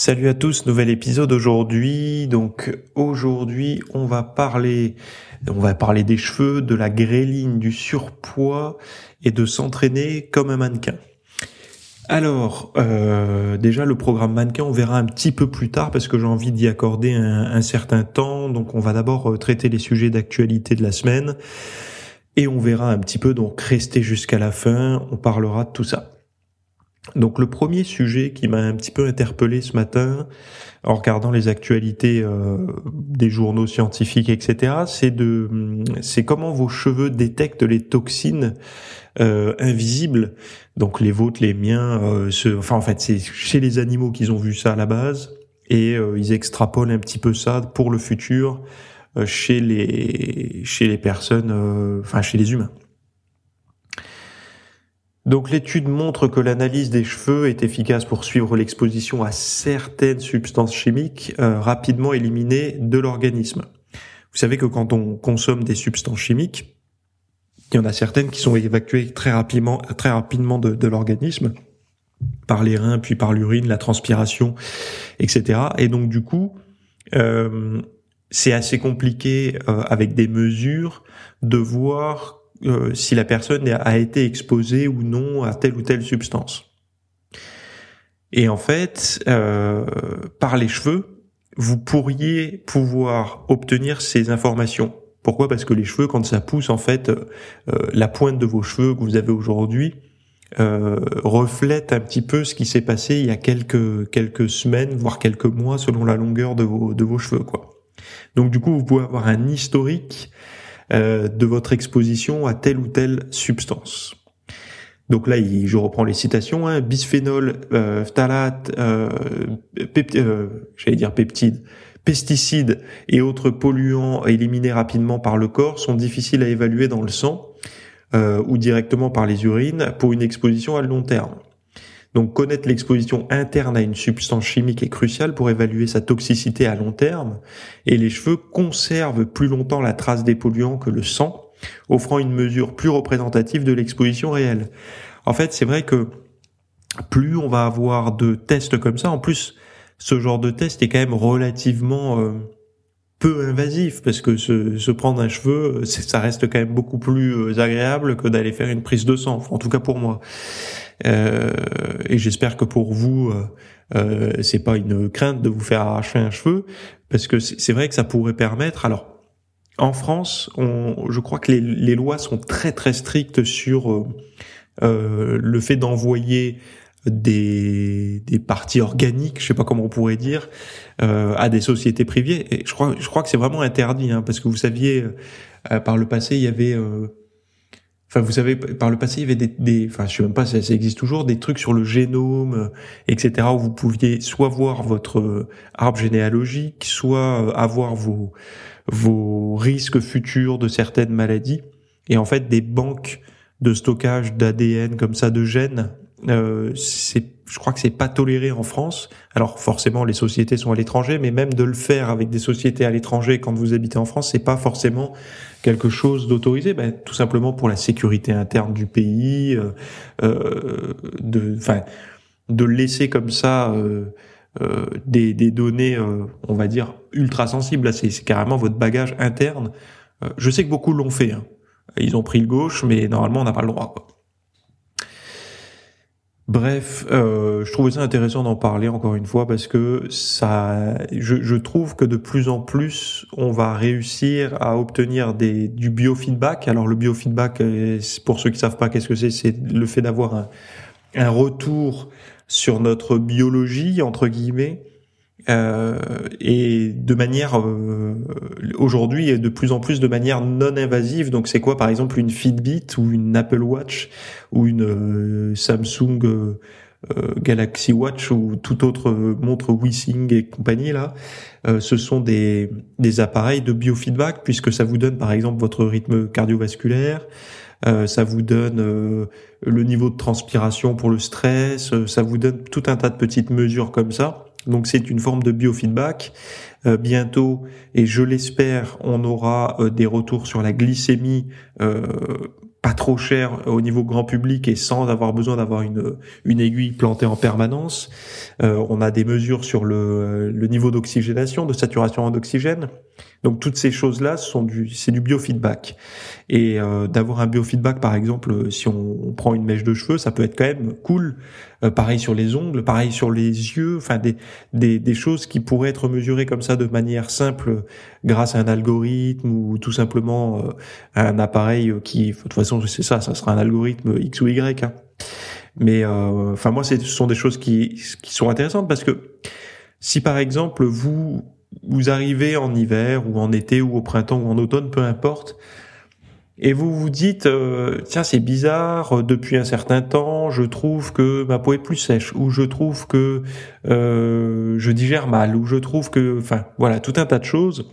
Salut à tous, nouvel épisode aujourd'hui. Donc aujourd'hui, on va parler on va parler des cheveux, de la grêline, du surpoids et de s'entraîner comme un mannequin. Alors, euh, déjà le programme mannequin, on verra un petit peu plus tard parce que j'ai envie d'y accorder un, certain temps. Donc, on va d'abord euh, traiter les sujets d'actualité de la semaine et on verra un petit peu. Donc, rester jusqu'à la fin. On parlera de tout ça. Donc le premier sujet qui m'a un petit peu interpellé ce matin en regardant les actualités euh, des journaux scientifiques, etc., c'est de c'est comment vos cheveux détectent les toxines euh, invisibles. Donc les vôtres, les miens, euh, enfin en fait c'est chez les animaux qu'ils ont vu ça à la base et ils extrapolent un petit peu ça pour le futur chez les chez les personnes, enfin chez les humains. Donc l'étude montre que l'analyse des cheveux est efficace pour suivre l'exposition à certaines substances chimiques euh, rapidement éliminées de l'organisme. Vous savez que quand on consomme des substances chimiques, il y en a certaines qui sont évacuées très rapidement, très rapidement de, l'organisme par les reins, puis par l'urine, la transpiration, etc. Et donc du coup, euh, c'est assez compliqué euh, avec des mesures de voir euh, si la personne a été exposée ou non à telle ou telle substance. Et en fait, euh, par les cheveux, vous pourriez pouvoir obtenir ces informations. Pourquoi? Parce que les cheveux, quand ça pousse, en fait, euh, la pointe de vos cheveux que vous avez aujourd'hui reflète un petit peu ce qui s'est passé il y a quelques quelques semaines, voire quelques mois, selon la longueur de vos de vos cheveux, quoi. Donc du coup, vous pouvez avoir un historique euh, de votre exposition à telle ou telle substance. Donc là, je reprends les citations, hein, bisphénol, euh, phtalate, euh, euh, j'allais dire pesticides et autres polluants éliminés rapidement par le corps sont difficiles à évaluer dans le sang ou directement par les urines pour une exposition à long terme. Donc connaître l'exposition interne à une substance chimique est crucial pour évaluer sa toxicité à long terme, et les cheveux conservent plus longtemps la trace des polluants que le sang, offrant une mesure plus représentative de l'exposition réelle. En fait, c'est vrai que plus on va avoir de tests comme ça, en plus, ce genre de test est quand même relativement euh, peu invasif parce que se, prendre un cheveu, ça reste quand même beaucoup plus euh, agréable que d'aller faire une prise de sang, en tout cas pour moi. Euh, et j'espère que pour vous, euh, euh, c'est pas une crainte de vous faire arracher un cheveu, parce que c'est vrai que ça pourrait permettre. Alors, en France, on, je crois que les, les, lois sont très très strictes sur euh, le fait d'envoyer des, des parties organiques, je sais pas comment on pourrait dire, euh, à des sociétés privées. Et je crois, je crois que c'est vraiment interdit, hein, parce que vous saviez, par le passé, il y avait Enfin, vous savez, par le passé, il y avait des, enfin, je sais même pas si ça, existe toujours, des trucs sur le génome, euh, etc., où vous pouviez soit voir votre euh, arbre généalogique, soit euh, avoir vos vos risques futurs de certaines maladies. Et en fait, des banques de stockage d'ADN comme ça, de gènes, euh, c'est, je crois que c'est pas toléré en France. Alors forcément, les sociétés sont à l'étranger, mais même de le faire avec des sociétés à l'étranger quand vous habitez en France, c'est pas forcément quelque chose d'autorisé, ben, tout simplement pour la sécurité interne du pays, euh, euh, de, enfin, de laisser comme ça euh, euh des, des, données, euh, on va dire ultra sensibles. C'est carrément votre bagage interne. je sais que beaucoup l'ont fait. Hein. Ils ont pris le gauche, mais normalement, on n'a pas le droit. Quoi. Bref, euh, je trouvais ça intéressant d'en parler encore une fois parce que ça, je, je, trouve que de plus en plus, on va réussir à obtenir des, du biofeedback. Alors le biofeedback, euh, pour ceux qui savent pas qu'est-ce que c'est, c'est le fait d'avoir un, un retour sur notre biologie entre guillemets euh, et de manière euh, aujourd'hui et de plus en plus de manière non invasive. Donc c'est quoi par exemple une Fitbit ou une Apple Watch ou une euh, Samsung Galaxy Watch ou toute autre montre Wissing et compagnie là, ce sont des, des appareils de biofeedback puisque ça vous donne par exemple votre rythme cardiovasculaire, ça vous donne le niveau de transpiration pour le stress, ça vous donne tout un tas de petites mesures comme ça. Donc c'est une forme de biofeedback euh, bientôt, et je l'espère, on aura euh, des retours sur la glycémie euh, pas trop cher au niveau grand public et sans avoir besoin d'avoir une, une aiguille plantée en permanence. on a des mesures sur le, le niveau d'oxygénation, de saturation en oxygène. Donc toutes ces choses-là sont du c'est du biofeedback et euh, d'avoir un biofeedback par exemple si on, prend une mèche de cheveux ça peut être quand même cool. Euh, pareil sur les ongles, pareil sur les yeux, enfin des, des des choses qui pourraient être mesurées comme ça de manière simple grâce à un algorithme ou tout simplement euh, un appareil qui de toute façon c'est ça, ça sera un algorithme X ou Y. Hein. Mais enfin moi ce sont des choses qui qui sont intéressantes parce que si par exemple vous vous arrivez en hiver ou en été ou au printemps ou en automne, peu importe, et vous vous dites euh, tiens c'est bizarre depuis un certain temps je trouve que ma peau est plus sèche ou je trouve que euh, je digère mal ou je trouve que enfin voilà tout un tas de choses.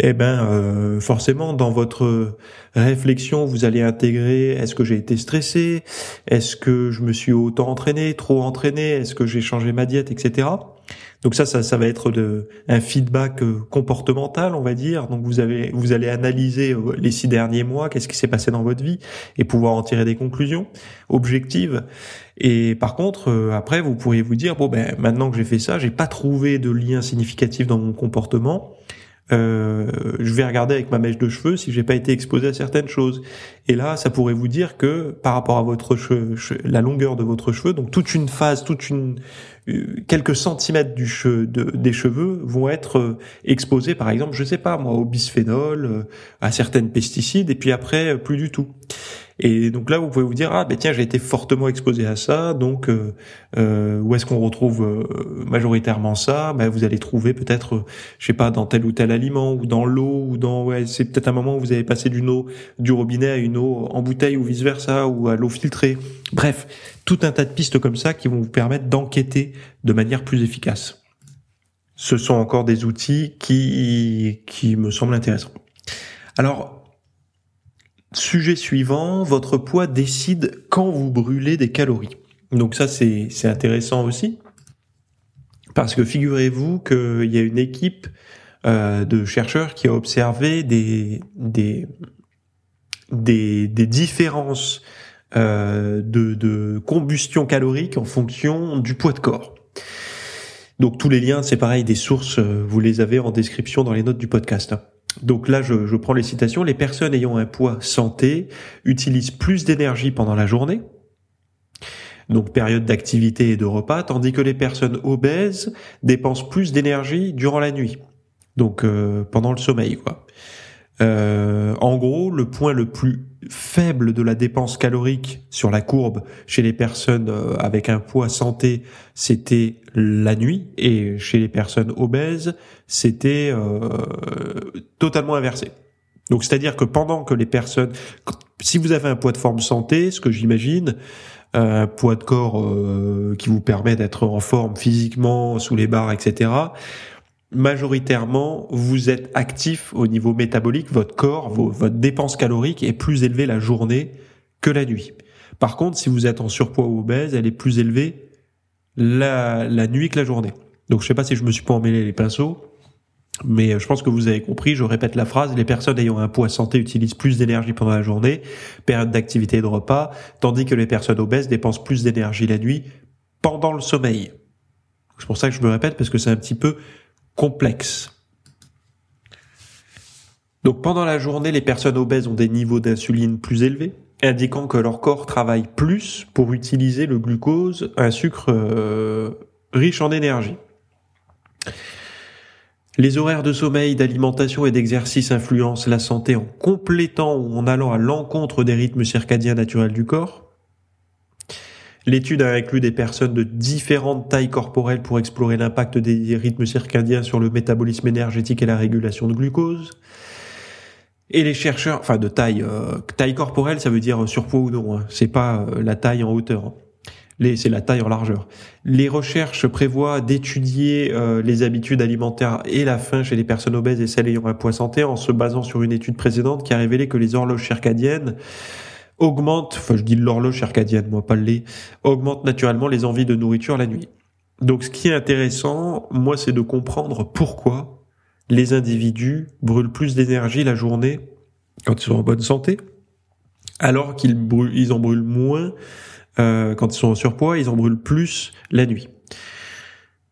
Eh ben euh, forcément dans votre réflexion vous allez intégrer est-ce que j'ai été stressé? Est-ce que je me suis autant entraîné trop entraîné? Est-ce que j'ai changé ma diète etc donc ça, ça, va être un feedback euh, comportemental, on va dire. Donc vous avez, vous allez analyser euh, les six derniers mois, qu'est-ce qui s'est passé dans votre vie, et pouvoir en tirer des conclusions objectives. Et par contre, après, vous pourriez vous dire bon ben maintenant que j'ai fait ça, j'ai pas trouvé de lien significatif dans mon comportement euh, je vais regarder avec ma mèche de cheveux si j'ai pas été exposé à certaines choses. Et là, ça pourrait vous dire que par rapport à votre la longueur de votre cheveu, donc toute une phase, toute une euh, quelques centimètres des cheveux vont être euh, exposés, par exemple, je sais pas moi, au bisphénol, à certaines pesticides, et puis après plus du tout. Et donc là, vous pouvez vous dire ah ben tiens, j'ai été fortement exposé à ça, donc euh, euh où est-ce qu'on retrouve euh, majoritairement ça? Ben vous allez trouver peut-être, euh, je sais pas, dans tel ou tel aliment ou dans l'eau ou dans ouais, c'est peut-être un moment où vous avez passé d'une eau du robinet à une eau en bouteille ou vice versa ou à l'eau filtrée. Bref, tout un tas de pistes comme ça qui vont vous permettre d'enquêter de manière plus efficace. Ce sont encore des outils qui qui me semblent intéressants. Alors, Sujet suivant, votre poids décide quand vous brûlez des calories. Donc ça, c'est intéressant aussi. Parce que figurez-vous qu'il y a une équipe euh, de chercheurs qui a observé des, des, des, différences euh, de, de combustion calorique en fonction du poids de corps. Donc tous les liens, c'est pareil, des sources, euh, vous les avez en description dans les notes du podcast. Donc là, je, prends les citations. Les personnes ayant un poids santé utilisent plus d'énergie pendant la journée, donc période d'activité et de repas, tandis que les personnes obèses dépensent plus d'énergie durant la nuit, donc euh, pendant le sommeil. Euh, en gros, le point le plus faible de la dépense calorique sur la courbe chez les personnes euh, avec un poids santé, c'était la nuit, et chez les personnes obèses, c'était euh, totalement inversé. Donc, c'est-à-dire que pendant que les personnes, si vous avez un poids de forme santé, ce que j'imagine, un poids de corps qui vous permet d'être en forme physiquement, sous les barres, etc majoritairement, vous êtes actif au niveau métabolique, votre corps, votre dépense calorique est plus élevée la journée que la nuit. Par contre, si vous êtes en surpoids ou obèse, elle est plus élevée la, nuit que la journée. Donc je sais pas si je me suis pas emmêlé les pinceaux, mais je pense que vous avez compris, je répète la phrase, les personnes ayant un poids santé utilisent plus d'énergie pendant la journée, période d'activité et de repas, tandis que les personnes obèses dépensent plus d'énergie la nuit pendant le sommeil. C'est pour ça que je me répète, parce que c'est un petit peu complexe. Donc pendant la journée, les personnes obèses ont des niveaux d'insuline plus élevés, indiquant que leur corps travaille plus pour utiliser le glucose, un sucre euh, riche en énergie. Les horaires de sommeil, d'alimentation et d'exercice influencent la santé en complétant ou en allant à l'encontre des rythmes circadiens naturels du corps. L'étude a inclus des personnes de différentes tailles corporelles pour explorer l'impact des rythmes circadiens sur le métabolisme énergétique et la régulation de glucose. Et les chercheurs, enfin de taille, euh, taille corporelle, ça veut dire surpoids ou non, hein. c'est pas euh, la taille en hauteur. Hein. c'est la taille en largeur. Les recherches prévoient d'étudier euh, les habitudes alimentaires et la faim chez les personnes obèses et celles ayant un poids santé en se basant sur une étude précédente qui a révélé que les horloges circadiennes augmentent, enfin je dis l'horloge circadienne, moi pas le lait, augmentent naturellement les envies de nourriture la nuit. Donc ce qui est intéressant, moi, c'est de comprendre pourquoi les individus brûlent plus d'énergie la journée quand ils sont en bonne santé, alors qu'ils ils en brûlent moins euh, quand ils sont en surpoids, ils en brûlent plus la nuit.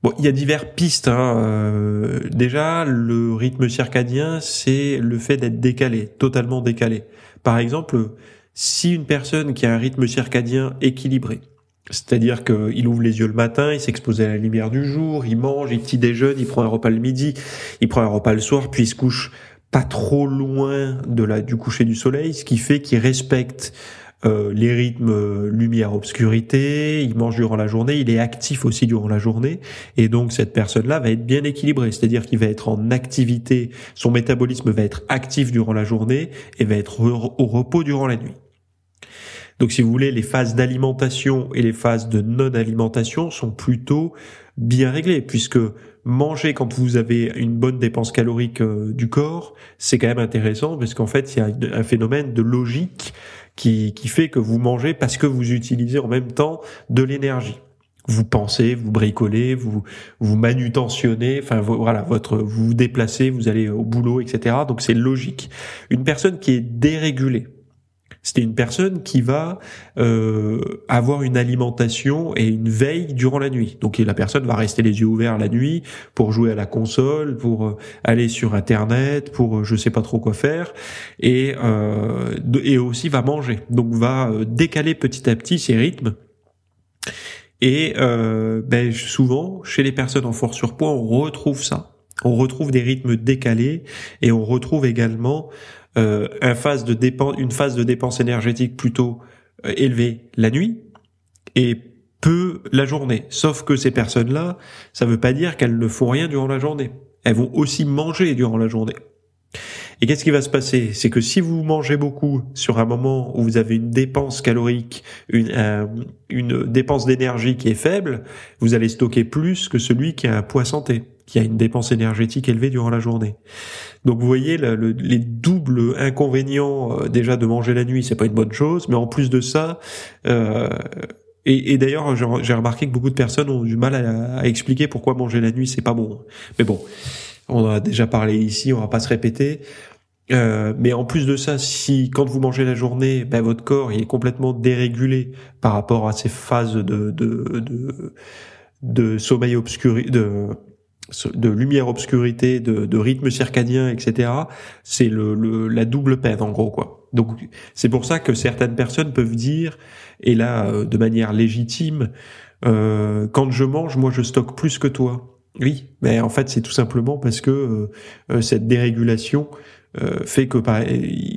Bon, il y a diverses pistes. Hein. Euh, déjà, le rythme circadien, c'est le fait d'être décalé, totalement décalé. Par exemple, si une personne qui a un rythme circadien équilibré, c'est-à-dire qu'il ouvre les yeux le matin, il s'expose à la lumière du jour, il mange, il petit déjeune, il prend un repas le midi, il prend un repas le soir, puis il se couche pas trop loin de la du coucher du soleil, ce qui fait qu'il respecte euh, les rythmes euh, lumière-obscurité, il mange durant la journée, il est actif aussi durant la journée, et donc cette personne-là va être bien équilibrée, c'est-à-dire qu'il va être en activité, son métabolisme va être actif durant la journée et va être au repos durant la nuit. Donc si vous voulez, les phases d'alimentation et les phases de non-alimentation sont plutôt bien réglées, puisque manger quand vous avez une bonne dépense calorique euh, du corps, c'est quand même intéressant, parce qu'en fait, il y a un phénomène de logique qui, qui fait que vous mangez parce que vous utilisez en même temps de l'énergie vous pensez, vous bricolez, vous vous manutentionnez, enfin voilà, votre vous vous déplacez, vous allez au boulot, etc. Donc c'est logique. Une personne qui est dérégulée, c'était une personne qui va euh, avoir une alimentation et une veille durant la nuit. Donc la personne va rester les yeux ouverts la nuit pour jouer à la console, pour euh, aller sur Internet, pour euh, je sais pas trop quoi faire, et aussi va manger. Donc va décaler petit à petit ses rythmes. Et euh, ben, souvent, chez les personnes en fort surpoids, on retrouve ça. On retrouve des rythmes décalés et on retrouve également euh, une phase de dépense, une phase de dépense énergétique plutôt euh, élevée la nuit et peu la journée. Sauf que ces personnes-là, ça veut pas dire qu'elles ne font rien durant la journée. Elles vont aussi manger durant la journée. Et qu'est-ce qui va se passer? C'est que si vous mangez beaucoup sur un moment où vous avez une dépense calorique, une, euh, une dépense d'énergie qui est faible, vous allez stocker plus que celui qui a un poids santé, qui a une dépense énergétique élevée durant la journée. Donc vous voyez les doubles inconvénients euh, déjà de manger la nuit, c'est pas une bonne chose, mais en plus de ça, euh, et, et d'ailleurs j'ai remarqué que beaucoup de personnes ont du mal à, à expliquer pourquoi manger la nuit c'est pas bon. Mais bon, on en a déjà parlé ici, on va pas se répéter. Euh, mais en plus de ça, si quand vous mangez la journée, ben, votre corps il est complètement dérégulé par rapport à ces phases de de de, de sommeil obscur, de de lumière obscurité, de, de rythme circadien, etc. C'est le, le, la double peine en gros quoi. Donc c'est pour ça que certaines personnes peuvent dire, et là euh, de manière légitime, euh, quand je mange, moi je stocke plus que toi. Oui, mais en fait c'est tout simplement parce que euh, euh cette dérégulation euh, fait que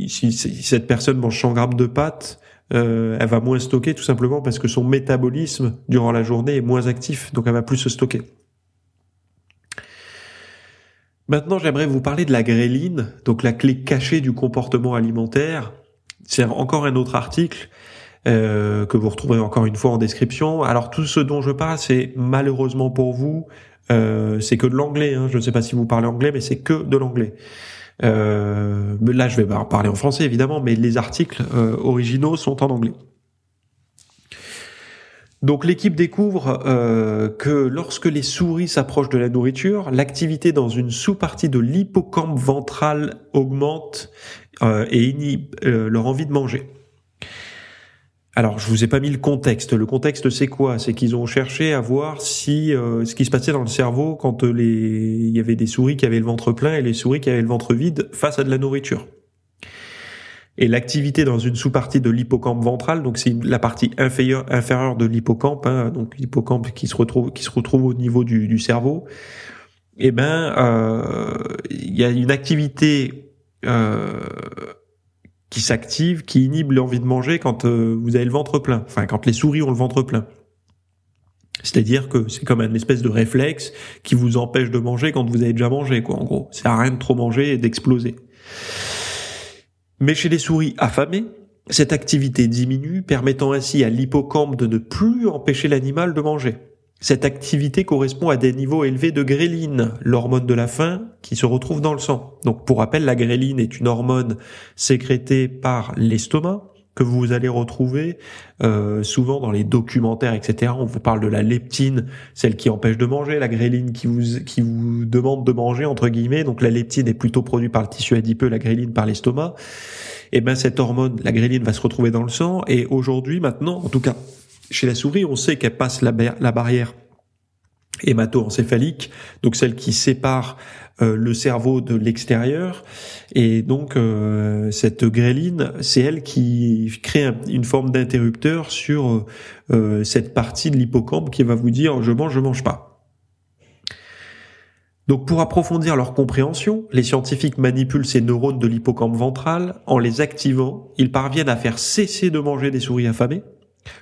si, si, cette personne mange 100 grammes de pâtes, euh, elle va moins stocker tout simplement parce que son métabolisme durant la journée est moins actif, donc elle va plus se stocker. Maintenant, j'aimerais vous parler de la gréline, donc la clé cachée du comportement alimentaire. C'est encore un autre article euh, que vous retrouverez encore une fois en description. Alors tout ce dont je parle, c'est malheureusement pour vous, euh, c'est que de l'anglais. Hein. Je ne sais pas si vous parlez anglais, mais c'est que de l'anglais. Euh, là, je vais parler en français évidemment, mais les articles euh, originaux sont en anglais. Donc l'équipe découvre euh, que lorsque les souris s'approchent de la nourriture, l'activité dans une sous-partie de l'hippocampe ventral augmente euh, et inhibe euh, leur envie de manger. Alors, je vous ai pas mis le contexte. Le contexte, c'est quoi? C'est qu'ils ont cherché à voir si ce qui se passait dans le cerveau quand les il y avait des souris qui avaient le ventre plein et les souris qui avaient le ventre vide face à de la nourriture. Et l'activité dans une sous-partie de l'hippocampe ventral, donc c'est la partie inférieure, de l'hippocampe, hein, donc l'hippocampe qui se retrouve qui se retrouve au niveau du, du cerveau. Eh ben, euh, il y a une activité euh, qui s'active, qui inhibe l'envie de manger quand euh, vous avez le ventre plein, enfin quand les souris ont le ventre plein. C'est-à-dire que c'est comme une espèce de réflexe qui vous empêche de manger quand vous avez déjà mangé, quoi. En gros, c'est à rien de trop manger et d'exploser. Mais chez les souris affamées, Cette activité diminue, permettant ainsi à l'hippocampe de ne plus empêcher l'animal de manger. Cette activité correspond à des niveaux élevés de gréline, l'hormone de la faim qui se retrouve dans le sang. Donc pour rappel, la gréline est une hormone sécrétée par l'estomac que vous allez retrouver euh, souvent dans les documentaires, etc. On vous parle de la leptine, celle qui empêche de manger, la gréline qui vous qui vous demande de manger entre guillemets. Donc la leptine est plutôt produite par le tissu adipeux, la gréline par l'estomac. Et eh ben cette hormone, la gréline, va se retrouver dans le sang. Et aujourd'hui, maintenant, en tout cas, chez la souris, on sait qu'elle passe la, la barrière hémato-encéphalique, donc celle qui sépare euh, le cerveau de l'extérieur. Et donc euh, cette gréline, c'est elle qui crée une forme d'interrupteur sur euh, cette partie de l'hippocampe qui va vous dire je mange, je mange pas. Donc pour approfondir leur compréhension, les scientifiques manipulent ces neurones de l'hippocampe ventral. En les activant, ils parviennent à faire cesser de manger des souris affamées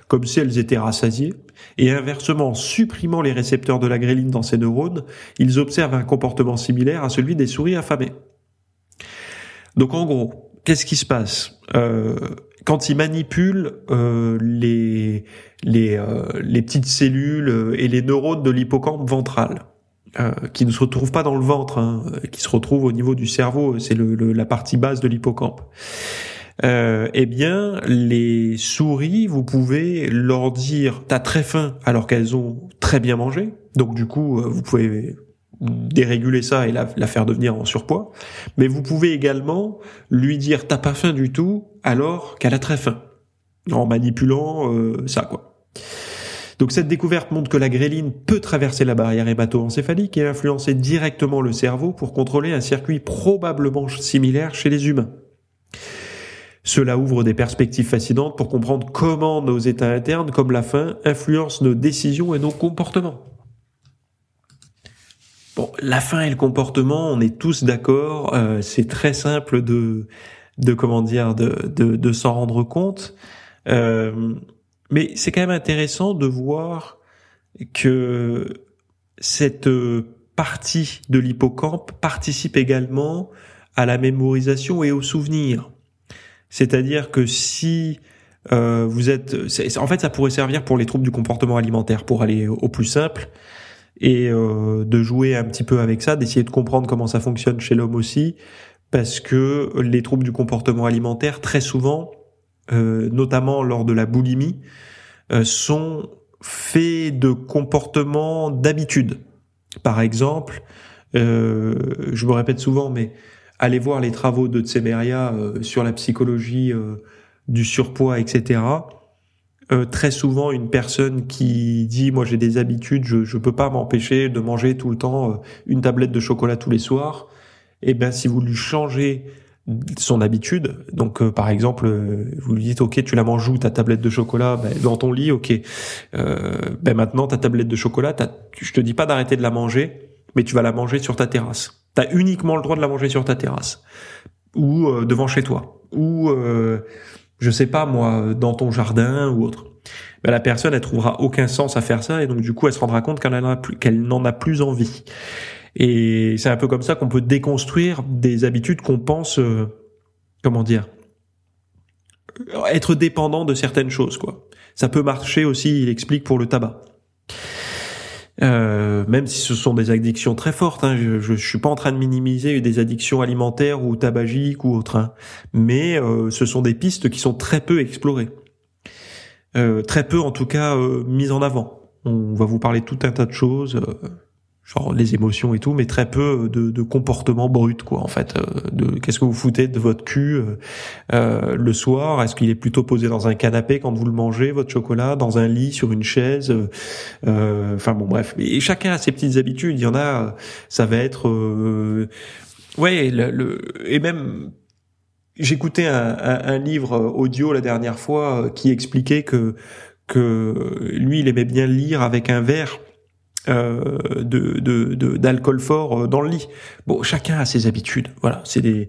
comme si elles étaient rassasiées, et inversement, en supprimant les récepteurs de la gréline dans ces neurones, ils observent un comportement similaire à celui des souris affamées. Donc en gros, qu'est-ce qui se passe? Euh, quand ils manipulent euh, euh, les petites cellules et les neurones de l'hippocampe ventral qui ne se retrouvent pas dans le ventre, hein, qui se retrouvent au niveau du cerveau, c'est la partie basse de l'hippocampe euh, eh bien, les souris, vous pouvez leur dire t'as très faim alors qu'elles ont très bien mangé. Donc du coup, euh, vous pouvez déréguler ça et la, faire devenir en surpoids. Mais vous pouvez également lui dire t'as pas faim du tout alors qu'elle a très faim, en manipulant euh, ça quoi. Donc cette découverte montre que la gréline peut traverser la barrière hémato-encéphalique et influencer directement le cerveau pour contrôler un circuit probablement similaire chez les humains. Cela ouvre des perspectives fascinantes pour comprendre comment nos états internes, comme la faim, influencent nos décisions et nos comportements. Bon, la faim et le comportement, on est tous d'accord. Euh, c'est très simple de, de comment dire, de, de, s'en rendre compte. Euh, mais c'est quand même intéressant de voir que cette partie de l'hippocampe participe également à la mémorisation et au souvenir. C'est-à-dire que si euh, vous êtes, en fait, ça pourrait servir pour les troubles du comportement alimentaire, pour aller au plus simple et euh, de jouer un petit peu avec ça, d'essayer de comprendre comment ça fonctionne chez l'homme aussi, parce que les troubles du comportement alimentaire, très souvent, euh, notamment lors de la boulimie, sont faits de comportements d'habitude. Par exemple, je me répète souvent, mais allez voir les travaux de Tsemeria euh, sur la psychologie euh, du surpoids, etc. Euh, très souvent, une personne qui dit moi j'ai des habitudes, je je peux pas m'empêcher de manger tout le temps une tablette de chocolat tous les soirs. Eh ben si vous lui changez son habitude. Donc, par exemple, vous lui dites, ok, tu la manges où ta tablette de chocolat? Ben, Dans ton lit, ok. Euh, ben maintenant, ta tablette de chocolat, je te dis pas d'arrêter de la manger, mais tu vas la manger sur ta terrasse. T'as uniquement le droit de la manger sur ta terrasse ou euh, devant chez toi ou euh, je sais pas moi dans ton jardin ou autre. Ben, la personne elle trouvera aucun sens à faire ça et donc du coup elle se rendra compte qu'elle n'en a plus qu'elle n'en a plus envie. Et c'est un peu comme ça qu'on peut déconstruire des habitudes qu'on pense euh, comment dire être dépendant de certaines choses quoi. Ça peut marcher aussi, il explique pour le tabac. Euh, même si ce sont des addictions très fortes, hein, je, je, suis pas en train de minimiser des addictions alimentaires ou tabagiques ou autres, hein, mais euh, ce sont des pistes qui sont très peu explorées, euh, très peu en tout cas mises en avant. On va vous parler tout un tas de choses genre les émotions et tout, mais très peu de, de comportement brut, quoi, en fait. Euh, de qu'est-ce que vous foutez de votre cul euh, euh, le soir? Est-ce qu'il est plutôt posé dans un canapé quand vous le mangez, votre chocolat, dans un lit, sur une chaise Enfin bon, bref. Et chacun a ses petites habitudes. Il y en a, ça va être, ouais, le, et même. J'écoutais un, un, un livre audio la dernière fois qui expliquait que que lui, il aimait bien lire avec un verre euh, de d'alcool fort euh, dans le lit. Bon, chacun a ses habitudes. Voilà, c'est des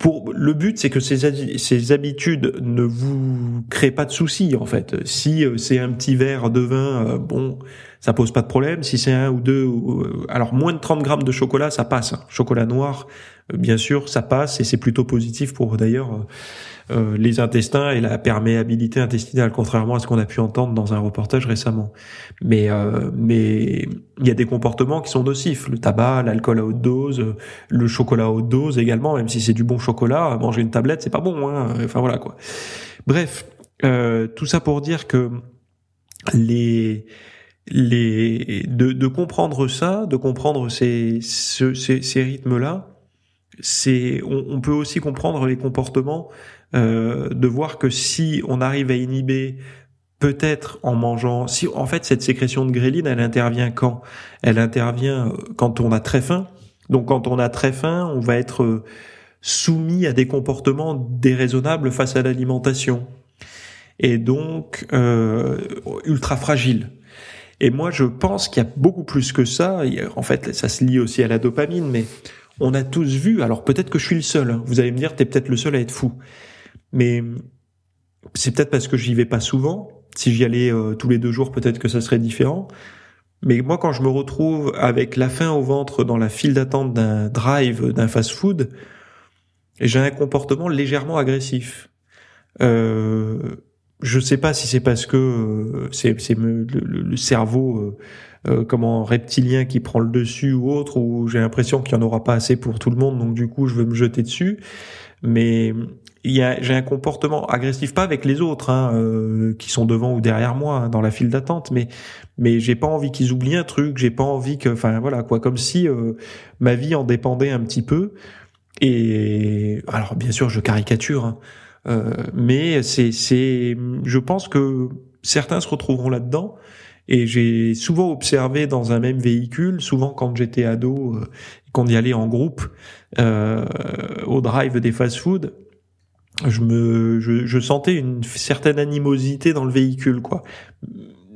pour le but, c'est que ces, ces habitudes ne vous créent pas de soucis en fait. Si euh, c'est un petit verre de vin, bon, ça pose pas de problème. Si c'est un ou deux, euh, alors moins de 30 grammes de chocolat, ça passe. Chocolat noir, euh, bien sûr, ça passe et c'est plutôt positif pour d'ailleurs euh, les intestins et la perméabilité intestinale, contrairement à ce qu'on a pu entendre dans un reportage récemment. Mais mais il y a des comportements qui sont nocifs. Le tabac, l'alcool à haute dose, le chocolat à haute dose également. Même si c'est du bon chocolat, manger une tablette, c'est pas bon. Hein. Enfin voilà quoi. Bref, tout ça pour dire que les les de, de comprendre ça, de comprendre ces ces, ces rythmes là, c'est on, on, peut aussi comprendre les comportements, euh, de voir que si on arrive à inhiber peut-être en mangeant, si en fait cette sécrétion de gréline, elle intervient quand? Elle intervient quand on a très faim. Donc quand on a très faim, on va être soumis à des comportements déraisonnables face à l'alimentation et donc euh, ultra fragile. Et moi, je pense qu'il y a beaucoup plus que ça. En fait, ça se lie aussi à la dopamine, mais on a tous vu. Alors peut-être que je suis le seul. Hein. Vous allez me dire, t'es peut-être le seul à être fou. Mais c'est peut-être parce que j'y vais pas souvent. Si j'y allais euh, tous les deux jours, peut-être que ça serait différent. Mais moi, quand je me retrouve avec la faim au ventre dans la file d'attente d'un drive, d'un fast-food, j'ai un comportement légèrement agressif. Euh, je sais pas si c'est parce que euh, c'est le, cerveau euh, euh, comment reptilien qui prend le dessus ou autre, ou j'ai l'impression qu'il y en aura pas assez pour tout le monde, donc du coup je veux me jeter dessus. Mais j'ai un comportement agressif pas avec les autres hein, euh, qui sont devant ou derrière moi hein, dans la file d'attente, mais mais j'ai pas envie qu'ils oublient un truc, j'ai pas envie que, enfin voilà quoi, comme si ma vie en dépendait un petit peu. Et alors bien sûr je caricature. Hein, euh, mais c'est, c'est, je pense que certains se retrouveront là-dedans. Et j'ai souvent observé dans un même véhicule, souvent quand j'étais ado, euh, qu'on y allait en groupe euh, au drive des fast-food, je me, je, je, sentais une certaine animosité dans le véhicule, quoi.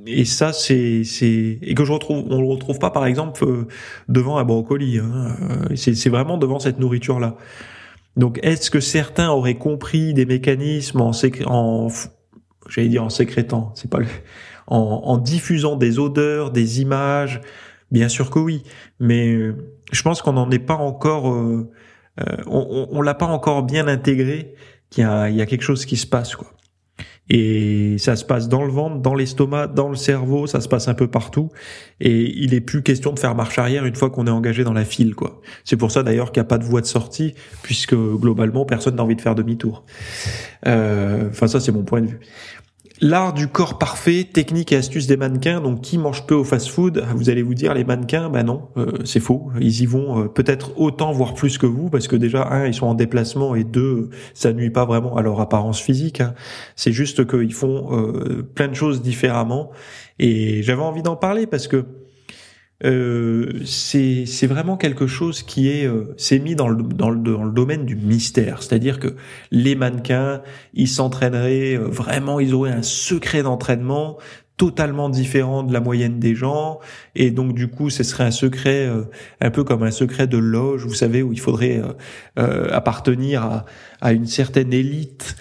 Et ça, c'est, c'est, et que je retrouve, on le retrouve pas, par exemple, euh, devant un brocoli. Hein. C'est, c'est vraiment devant cette nourriture-là. Donc, est-ce que certains auraient compris des mécanismes en, en j'allais dire en sécrétant, c'est pas le, en, diffusant des odeurs, des images? Bien sûr que oui, mais euh, je pense qu'on n'en est pas encore, euh, euh on, on, l'a pas encore bien intégré qu'il y y a quelque chose qui se passe quoi. Et ça se passe dans le ventre, dans l'estomac, dans le cerveau, ça se passe un peu partout. Et il est plus question de faire marche arrière une fois qu'on est engagé dans la file, quoi. C'est pour ça d'ailleurs qu'il n'y a pas de voie de sortie, puisque globalement personne n'a envie de faire demi-tour. Euh, enfin ça c'est mon point de vue. L'art du corps parfait, technique et astuces des mannequins. Donc, qui mange peu au fast-food Vous allez vous dire, les mannequins, ben non, euh, c'est faux. Ils y vont euh, peut-être autant, voire plus que vous, parce que déjà, un, ils sont en déplacement, et deux, ça nuit pas vraiment à leur apparence physique. Hein. C'est juste qu'ils font euh, plein de choses différemment. Et j'avais envie d'en parler parce que euh, c'est vraiment quelque chose qui est euh, c'est mis dans le, dans, le, dans le domaine du mystère, c'est-à-dire que les mannequins, ils s'entraîneraient euh, vraiment, ils auraient un secret d'entraînement totalement différent de la moyenne des gens. Et donc du coup ce serait un secret euh, un peu comme un secret de loge vous savez où il faudrait appartenir à, à, une certaine élite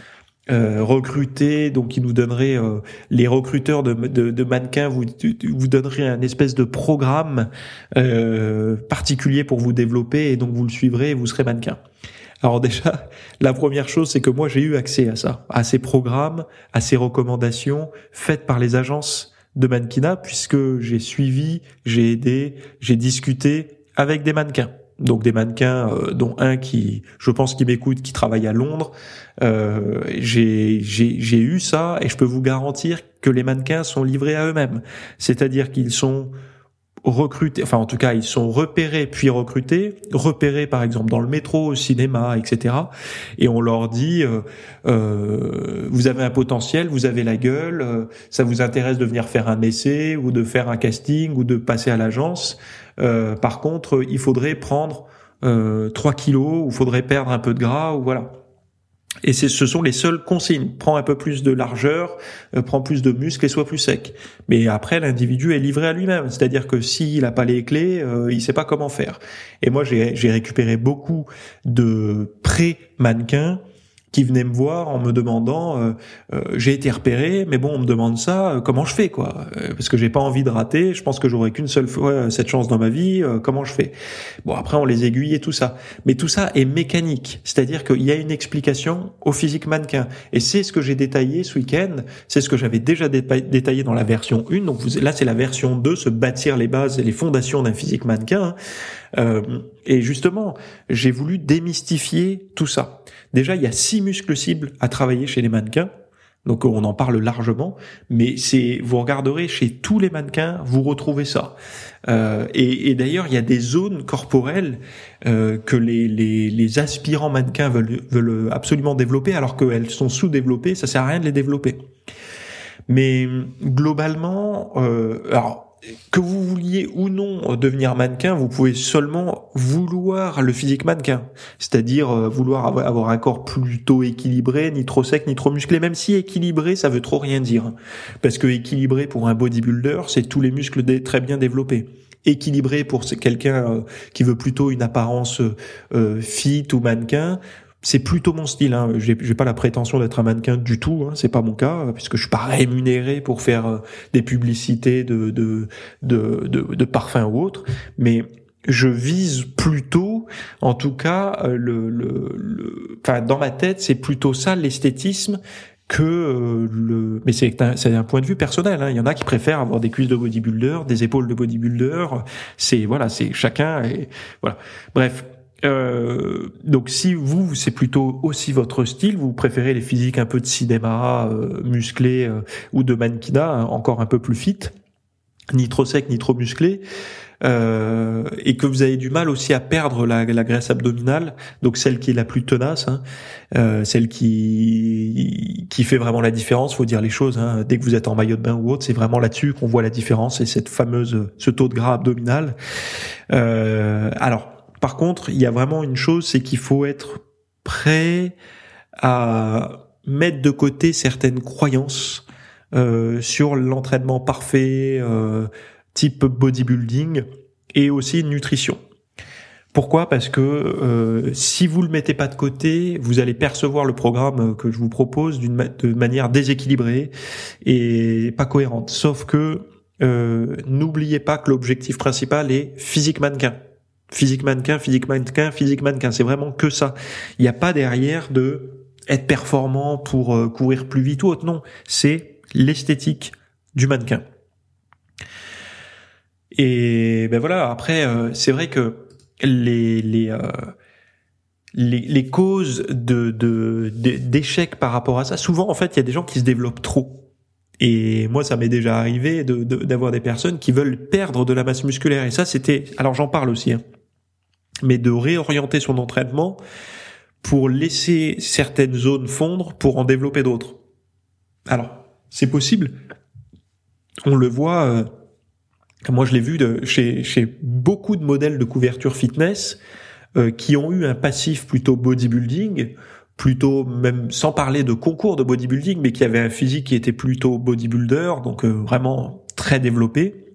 euh, recruter, donc il nous donnerait euh, les recruteurs de, de, de, mannequins vous vous donneraient un espèce de programme euh, particulier pour vous développer et donc vous le suivrez et vous serez mannequin. Alors déjà, la première chose, c'est que moi j'ai eu accès à ça, à ces programmes, à ces recommandations faites par les agences de mannequinat, puisque j'ai suivi, j'ai aidé, j'ai discuté avec des mannequins donc des mannequins, euh, dont un qui, je pense, qui m'écoute, qui travaille à Londres. Euh, j'ai eu ça et je peux vous garantir que les mannequins sont livrés à eux-mêmes. C'est-à-dire qu'ils sont recrutés, enfin en tout cas ils sont repérés puis recrutés, repérés par exemple dans le métro, au cinéma, etc. Et on leur dit euh, euh, vous avez un potentiel, vous avez la gueule, euh, ça vous intéresse de venir faire un essai ou de faire un casting ou de passer à l'agence. Par contre, il faudrait prendre euh, 3 kilos ou faudrait perdre un peu de gras ou voilà. Et ce sont les seules consignes. Prends un peu plus de largeur, euh, prends plus de muscles et sois plus sec. Mais après, l'individu est livré à lui-même. C'est-à-dire que s'il n'a pas les clés, euh, il sait pas comment faire. Et moi, j'ai récupéré beaucoup de pré-mannequins qui venaient me voir en me demandant euh, euh, j'ai été repéré mais bon on me demande ça euh, comment je fais quoi? Parce que j'ai pas envie de rater je pense que j'aurai qu'une seule fois cette chance dans ma vie comment je fais? Bon après on les aiguille et tout ça. Mais tout ça est mécanique. C'est-à-dire qu'il y a une explication au physique mannequin. Et c'est ce que j'ai détaillé ce week-end. C'est ce que j'avais déjà détaillé dans la version 1 donc vous, là c'est la version 2 se bâtir les bases et les fondations d'un physique mannequin hein. et justement j'ai voulu démystifier tout ça Déjà, il y a six muscles cibles à travailler chez les mannequins. Donc on en parle largement, mais c'est vous regarderez chez tous les mannequins, vous retrouvez ça. Euh, et, d'ailleurs, il y a des zones corporelles euh, que les, les, aspirants mannequins veulent, absolument développer, alors qu'elles sont sous-développées. Ça sert à rien de les développer. Mais globalement, euh, alors que vous vouliez ou non devenir mannequin, vous pouvez seulement vouloir le physique mannequin, c'est-à-dire euh, vouloir avoir un corps plutôt équilibré, ni trop sec, ni trop musclé, même si équilibré, ça veut trop rien dire. Parce que équilibré pour un bodybuilder, c'est tous les muscles très bien développés. Équilibré pour quelqu'un euh, qui veut plutôt une apparence euh, fit ou mannequin, c'est plutôt mon style. Hein. J'ai, pas la prétention d'être un mannequin du tout. Hein. C'est pas mon cas puisque je suis pas rémunéré pour faire euh, des publicités de de de, de, parfums ou autre. Mais je vise plutôt, en tout cas, euh, le, le, enfin dans ma tête, c'est plutôt ça l'esthétisme que euh, le mais c'est un, c'est un point de vue personnel hein. il y en a qui préfèrent avoir des cuisses de bodybuilder des épaules de bodybuilder c'est voilà c'est chacun et voilà bref euh, donc si vous, c'est plutôt aussi votre style, vous préférez les physiques un peu de cinéma, euh, musclés euh, ou de mannequinat, hein, encore un peu plus fit, ni trop sec ni trop musclé, euh, et que vous avez du mal aussi à perdre la, la, graisse abdominale, donc celle qui est la plus tenace, hein, euh, celle qui qui fait vraiment la différence. Faut dire les choses. Hein, dès que vous êtes en maillot de bain ou autre, c'est vraiment là-dessus qu'on voit la différence, et cette fameuse ce taux de gras abdominal. alors par contre, il y a vraiment une chose, c'est qu'il faut être prêt à mettre de côté certaines croyances euh, sur l'entraînement parfait, euh, type bodybuilding, et aussi nutrition. Pourquoi? Parce que euh, si vous le mettez pas de côté, vous allez percevoir le programme que je vous propose d'une de manière déséquilibrée et pas cohérente. Sauf que n'oubliez pas que l'objectif principal est physique mannequin. Physique mannequin, physique mannequin, physique mannequin. C'est vraiment que ça. Il n'y a pas derrière de être performant pour euh, courir plus vite ou autre. Non, c'est l'esthétique du mannequin. Et ben voilà. Après, euh, c'est vrai que les les, euh, les les, causes de d'échec par rapport à ça. Souvent, en fait, il y a des gens qui se développent trop. Et moi, ça m'est déjà arrivé d'avoir de, des personnes qui veulent perdre de la masse musculaire. Et ça, c'était. Alors, j'en parle aussi. Hein mais de réorienter son entraînement pour laisser certaines zones fondre pour en développer d'autres. Alors, c'est possible. On le voit, euh, moi je l'ai vu chez, chez beaucoup de modèles de couverture fitness euh, qui ont eu un passif plutôt bodybuilding, plutôt même sans parler de concours de bodybuilding, mais qui avaient un physique qui était plutôt bodybuilder, donc euh, vraiment très développé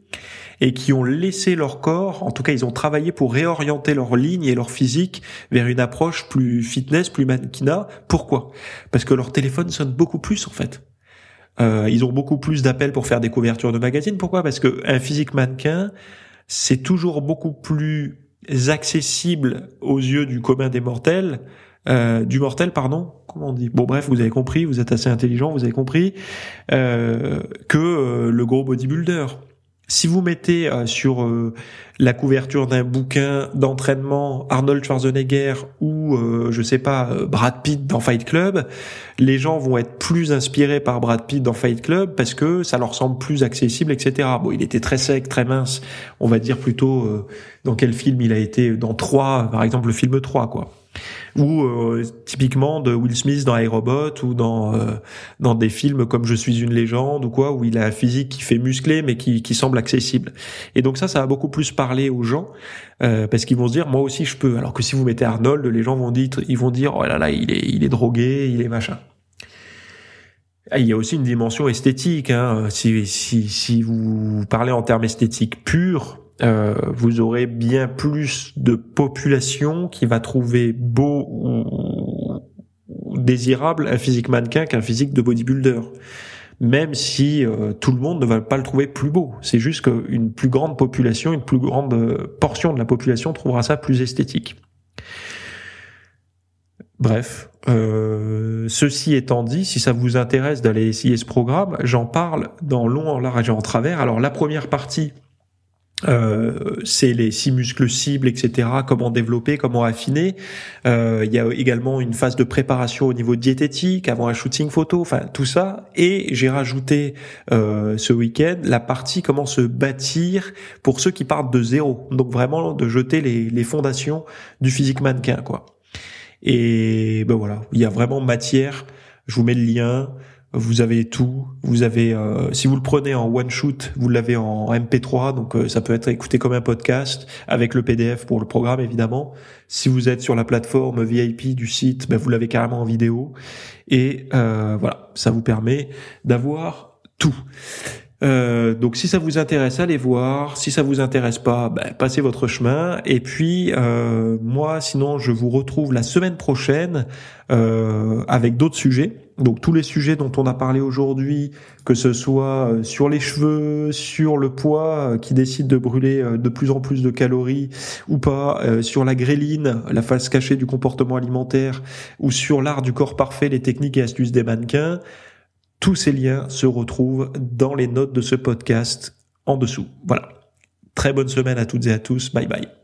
et qui ont laissé leur corps, en tout cas ils ont travaillé pour réorienter leur ligne et leur physique vers une approche plus fitness, plus mannequinat. Pourquoi? Parce que leur téléphone sonne beaucoup plus en fait. Euh, ils ont beaucoup plus d'appels pour faire des couvertures de magazines. Pourquoi? Parce que un physique mannequin, c'est toujours beaucoup plus accessible aux yeux du commun des mortels, euh, du mortel, pardon, comment on dit? Bon bref, vous avez compris, vous êtes assez intelligent, vous avez compris euh, que euh, le gros bodybuilder. Si vous mettez euh, sur euh, la couverture d'un bouquin d'entraînement Arnold Schwarzenegger ou euh, je sais pas Brad Pitt dans Fight Club, les gens vont être plus inspirés par Brad Pitt dans Fight Club parce que ça leur semble plus accessible, etc. Bon, il était très sec, très mince. On va dire plutôt dans quel film il a été dans 3, par exemple le film 3, quoi ou euh, typiquement de Will Smith dans iRobot ou dans euh, dans des films comme Je suis une légende ou quoi où il a un physique qui fait musclé mais qui qui semble accessible. Et donc ça ça va beaucoup plus parler aux gens euh, parce qu'ils vont se dire moi aussi je peux alors que si vous mettez Arnold les gens vont dire ils vont dire oh là là il est il est drogué, il est machin. Ah, il y a aussi une dimension esthétique. Hein. Si, si, si vous parlez en termes esthétiques purs, euh, vous aurez bien plus de population qui va trouver beau ou, désirable un physique mannequin qu'un physique de bodybuilder. Même si euh, tout le monde ne va pas le trouver plus beau. C'est juste qu'une plus grande population, une plus grande portion de la population trouvera ça plus esthétique. Bref, euh, ceci étant dit, si ça vous intéresse d'aller essayer ce programme, j'en parle dans long, en large et en travers. Alors la première partie, euh, c'est les six muscles cibles, etc. Comment développer, comment affiner. Euh, il y a également une phase de préparation au niveau diététique, avant un shooting photo, enfin tout ça. Et j'ai rajouté euh, ce week-end la partie comment se bâtir pour ceux qui partent de zéro. Donc vraiment de jeter les, les fondations du physique mannequin, quoi. Et ben voilà, il y a vraiment matière. Je vous mets le lien. Vous avez tout. Vous avez, euh, si vous le prenez en one shoot, vous l'avez en MP3, donc euh, ça peut être écouté comme un podcast avec le PDF pour le programme évidemment. Si vous êtes sur la plateforme VIP du site, ben vous l'avez carrément en vidéo. Et euh, voilà, ça vous permet d'avoir tout. Euh, donc si ça vous intéresse, allez voir. Si ça vous intéresse pas, ben, passez votre chemin. Et puis euh, moi, sinon, je vous retrouve la semaine prochaine euh, avec d'autres sujets. Donc tous les sujets dont on a parlé aujourd'hui, que ce soit euh, sur les cheveux, sur le poids euh, qui décide de brûler de plus en plus de calories ou pas, sur la gréline, la face cachée du comportement alimentaire, ou sur l'art du corps parfait, les techniques et astuces des mannequins. Tous ces liens se retrouvent dans les notes de ce podcast en dessous. Voilà. Très bonne semaine à toutes et à tous. Bye bye.